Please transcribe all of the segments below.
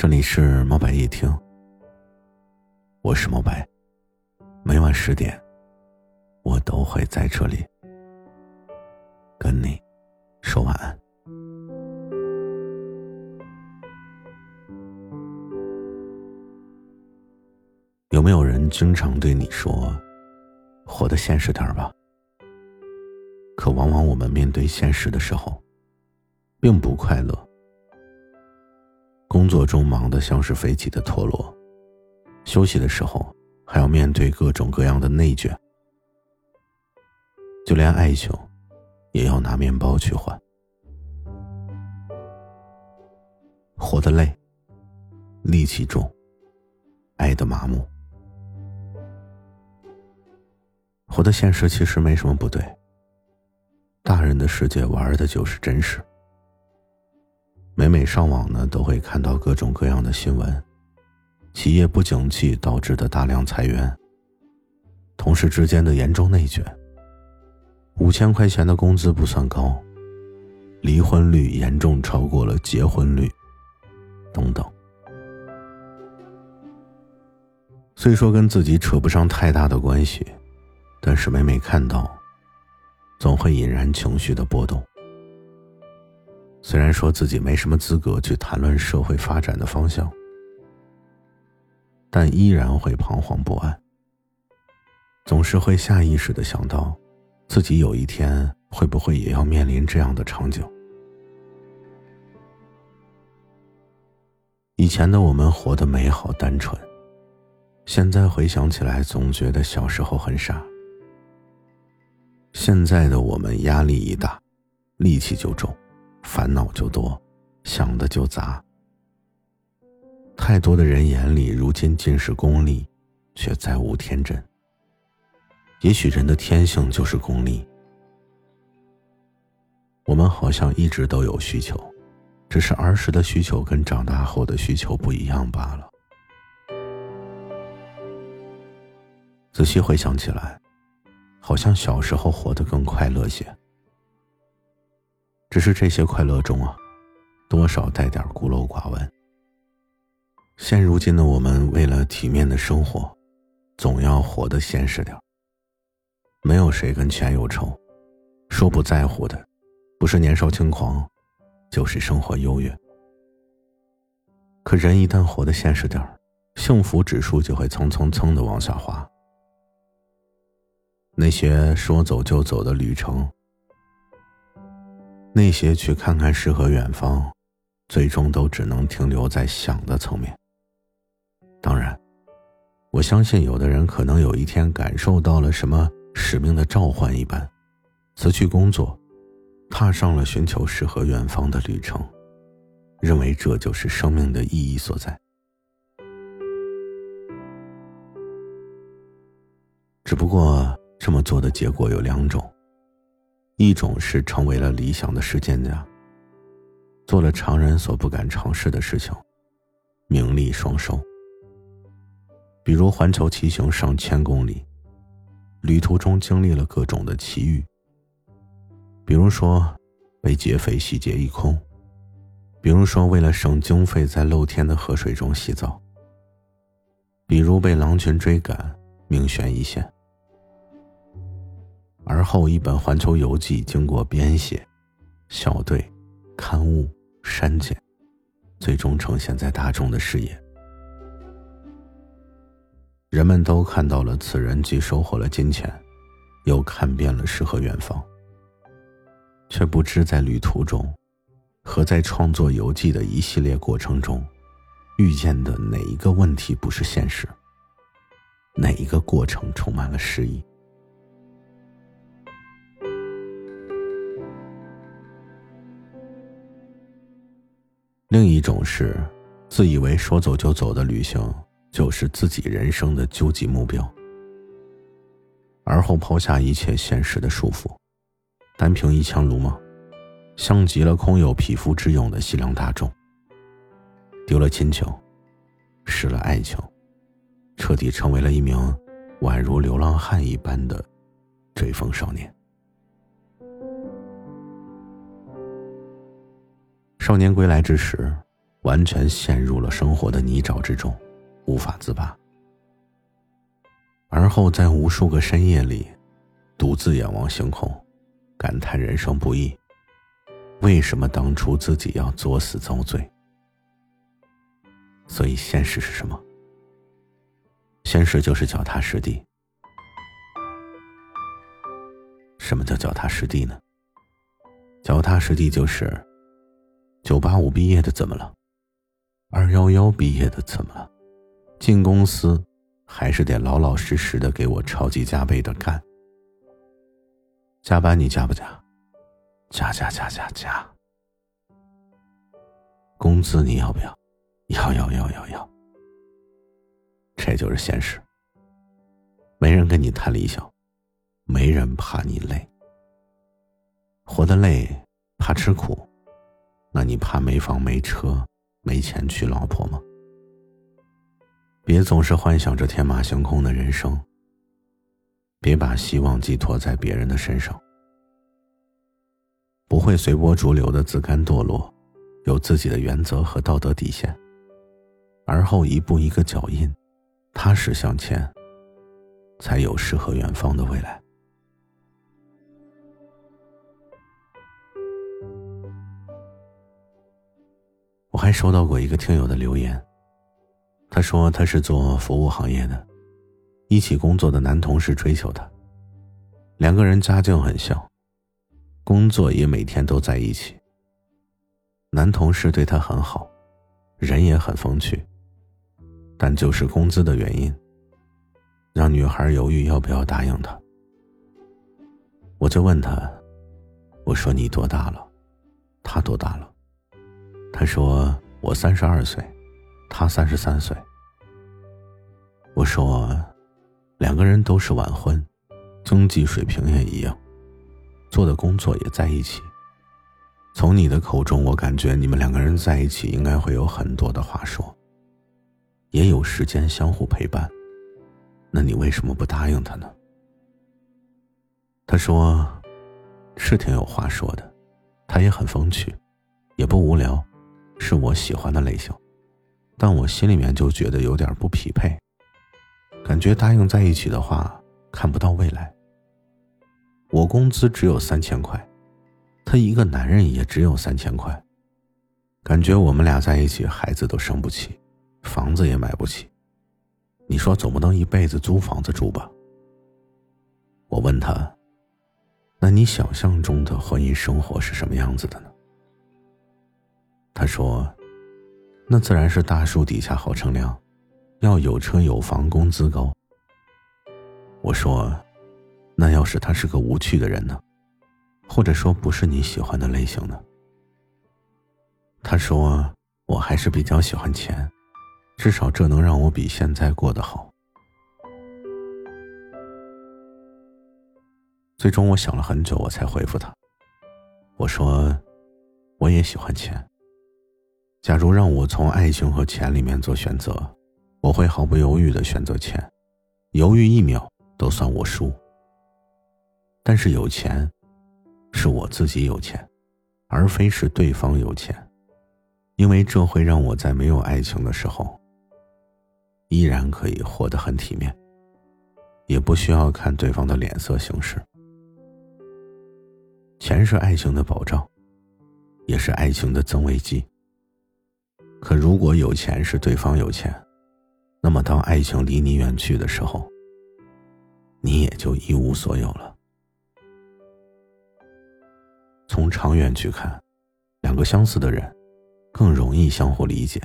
这里是猫白夜听，我是猫白，每晚十点，我都会在这里跟你说晚安。有没有人经常对你说：“活得现实点吧？”可往往我们面对现实的时候，并不快乐。工作中忙得像是飞起的陀螺，休息的时候还要面对各种各样的内卷，就连爱情，也要拿面包去换。活得累，戾气重，爱的麻木，活的现实其实没什么不对。大人的世界玩的就是真实。每每上网呢，都会看到各种各样的新闻：企业不景气导致的大量裁员，同事之间的严重内卷，五千块钱的工资不算高，离婚率严重超过了结婚率，等等。虽说跟自己扯不上太大的关系，但是每每看到，总会引燃情绪的波动。虽然说自己没什么资格去谈论社会发展的方向，但依然会彷徨不安。总是会下意识的想到，自己有一天会不会也要面临这样的场景。以前的我们活得美好单纯，现在回想起来，总觉得小时候很傻。现在的我们压力一大，戾气就重。烦恼就多，想的就杂。太多的人眼里，如今尽是功利，却再无天真。也许人的天性就是功利。我们好像一直都有需求，只是儿时的需求跟长大后的需求不一样罢了。仔细回想起来，好像小时候活得更快乐些。只是这些快乐中啊，多少带点孤陋寡闻。现如今的我们，为了体面的生活，总要活得现实点没有谁跟钱有仇，说不在乎的，不是年少轻狂，就是生活优越。可人一旦活得现实点幸福指数就会蹭蹭蹭的往下滑。那些说走就走的旅程。那些去看看诗和远方，最终都只能停留在想的层面。当然，我相信有的人可能有一天感受到了什么使命的召唤一般，辞去工作，踏上了寻求诗和远方的旅程，认为这就是生命的意义所在。只不过这么做的结果有两种。一种是成为了理想的实践家，做了常人所不敢尝试的事情，名利双收。比如环球骑行上千公里，旅途中经历了各种的奇遇。比如说被劫匪洗劫一空，比如说为了省经费在露天的河水中洗澡，比如被狼群追赶，命悬一线。而后，一本《环球游记》经过编写、校对、刊物、删减，最终呈现在大众的视野。人们都看到了此人既收获了金钱，又看遍了诗和远方，却不知在旅途中，和在创作游记的一系列过程中，遇见的哪一个问题不是现实？哪一个过程充满了诗意？另一种是，自以为说走就走的旅行就是自己人生的究极目标，而后抛下一切现实的束缚，单凭一腔鲁莽，像极了空有匹夫之勇的西凉大众。丢了亲情，失了爱情，彻底成为了一名宛如流浪汉一般的追风少年。少年归来之时，完全陷入了生活的泥沼之中，无法自拔。而后在无数个深夜里，独自仰望星空，感叹人生不易。为什么当初自己要作死遭罪？所以现实是什么？现实就是脚踏实地。什么叫脚踏实地呢？脚踏实地就是，九八五毕业的怎么了？二幺幺毕业的怎么了？进公司还是得老老实实的给我超级加倍的干。加班你加不加？加加加加加。工资你要不要？要要要要要。这就是现实。没人跟你谈理想，没人怕你累。活得累，怕吃苦，那你怕没房没车没钱娶老婆吗？别总是幻想着天马行空的人生。别把希望寄托在别人的身上。不会随波逐流的自甘堕落，有自己的原则和道德底线，而后一步一个脚印，踏实向前，才有诗和远方的未来。还收到过一个听友的留言，他说他是做服务行业的，一起工作的男同事追求他，两个人家境很像。工作也每天都在一起。男同事对她很好，人也很风趣。但就是工资的原因，让女孩犹豫要不要答应他。我就问他：“我说你多大了？他多大了？”他说：“我三十二岁，他三十三岁。”我说：“两个人都是晚婚，经济水平也一样。”做的工作也在一起。从你的口中，我感觉你们两个人在一起应该会有很多的话说，也有时间相互陪伴。那你为什么不答应他呢？他说：“是挺有话说的，他也很风趣，也不无聊，是我喜欢的类型。但我心里面就觉得有点不匹配，感觉答应在一起的话，看不到未来。”我工资只有三千块，他一个男人也只有三千块，感觉我们俩在一起，孩子都生不起，房子也买不起。你说总不能一辈子租房子住吧？我问他：“那你想象中的婚姻生活是什么样子的呢？”他说：“那自然是大树底下好乘凉，要有车有房，工资高。”我说。那要是他是个无趣的人呢，或者说不是你喜欢的类型呢？他说：“我还是比较喜欢钱，至少这能让我比现在过得好。”最终我想了很久，我才回复他。我说：“我也喜欢钱。假如让我从爱情和钱里面做选择，我会毫不犹豫的选择钱，犹豫一秒都算我输。”但是有钱，是我自己有钱，而非是对方有钱，因为这会让我在没有爱情的时候，依然可以活得很体面，也不需要看对方的脸色行事。钱是爱情的保障，也是爱情的增味剂。可如果有钱是对方有钱，那么当爱情离你远去的时候，你也就一无所有了。从长远去看，两个相似的人更容易相互理解，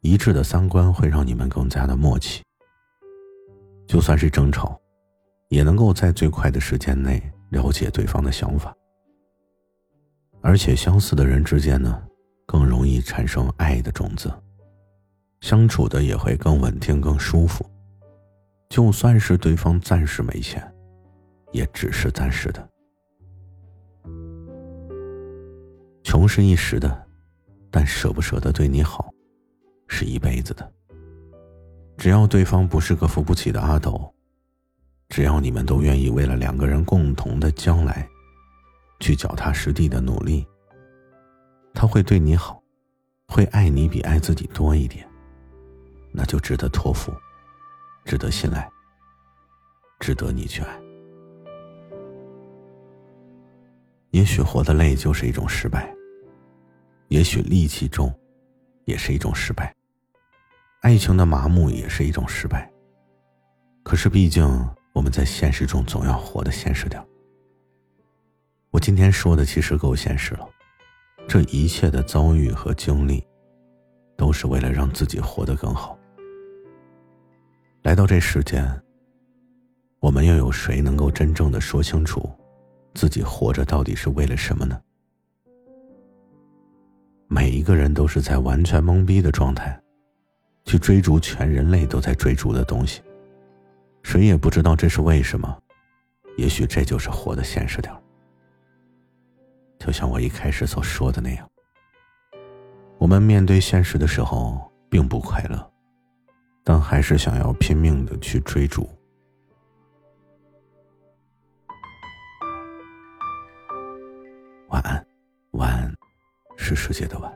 一致的三观会让你们更加的默契。就算是争吵，也能够在最快的时间内了解对方的想法。而且相似的人之间呢，产生爱的种子，相处的也会更稳定、更舒服。就算是对方暂时没钱，也只是暂时的。穷是一时的，但舍不舍得对你好，是一辈子的。只要对方不是个扶不起的阿斗，只要你们都愿意为了两个人共同的将来，去脚踏实地的努力，他会对你好，会爱你比爱自己多一点，那就值得托付，值得信赖，值得你去爱。也许活得累就是一种失败，也许戾气重，也是一种失败。爱情的麻木也是一种失败。可是，毕竟我们在现实中总要活得现实点。我今天说的其实够现实了，这一切的遭遇和经历，都是为了让自己活得更好。来到这世间，我们又有谁能够真正的说清楚？自己活着到底是为了什么呢？每一个人都是在完全懵逼的状态，去追逐全人类都在追逐的东西，谁也不知道这是为什么。也许这就是活的现实点就像我一开始所说的那样，我们面对现实的时候并不快乐，但还是想要拼命的去追逐。晚安，晚安，是世界的晚。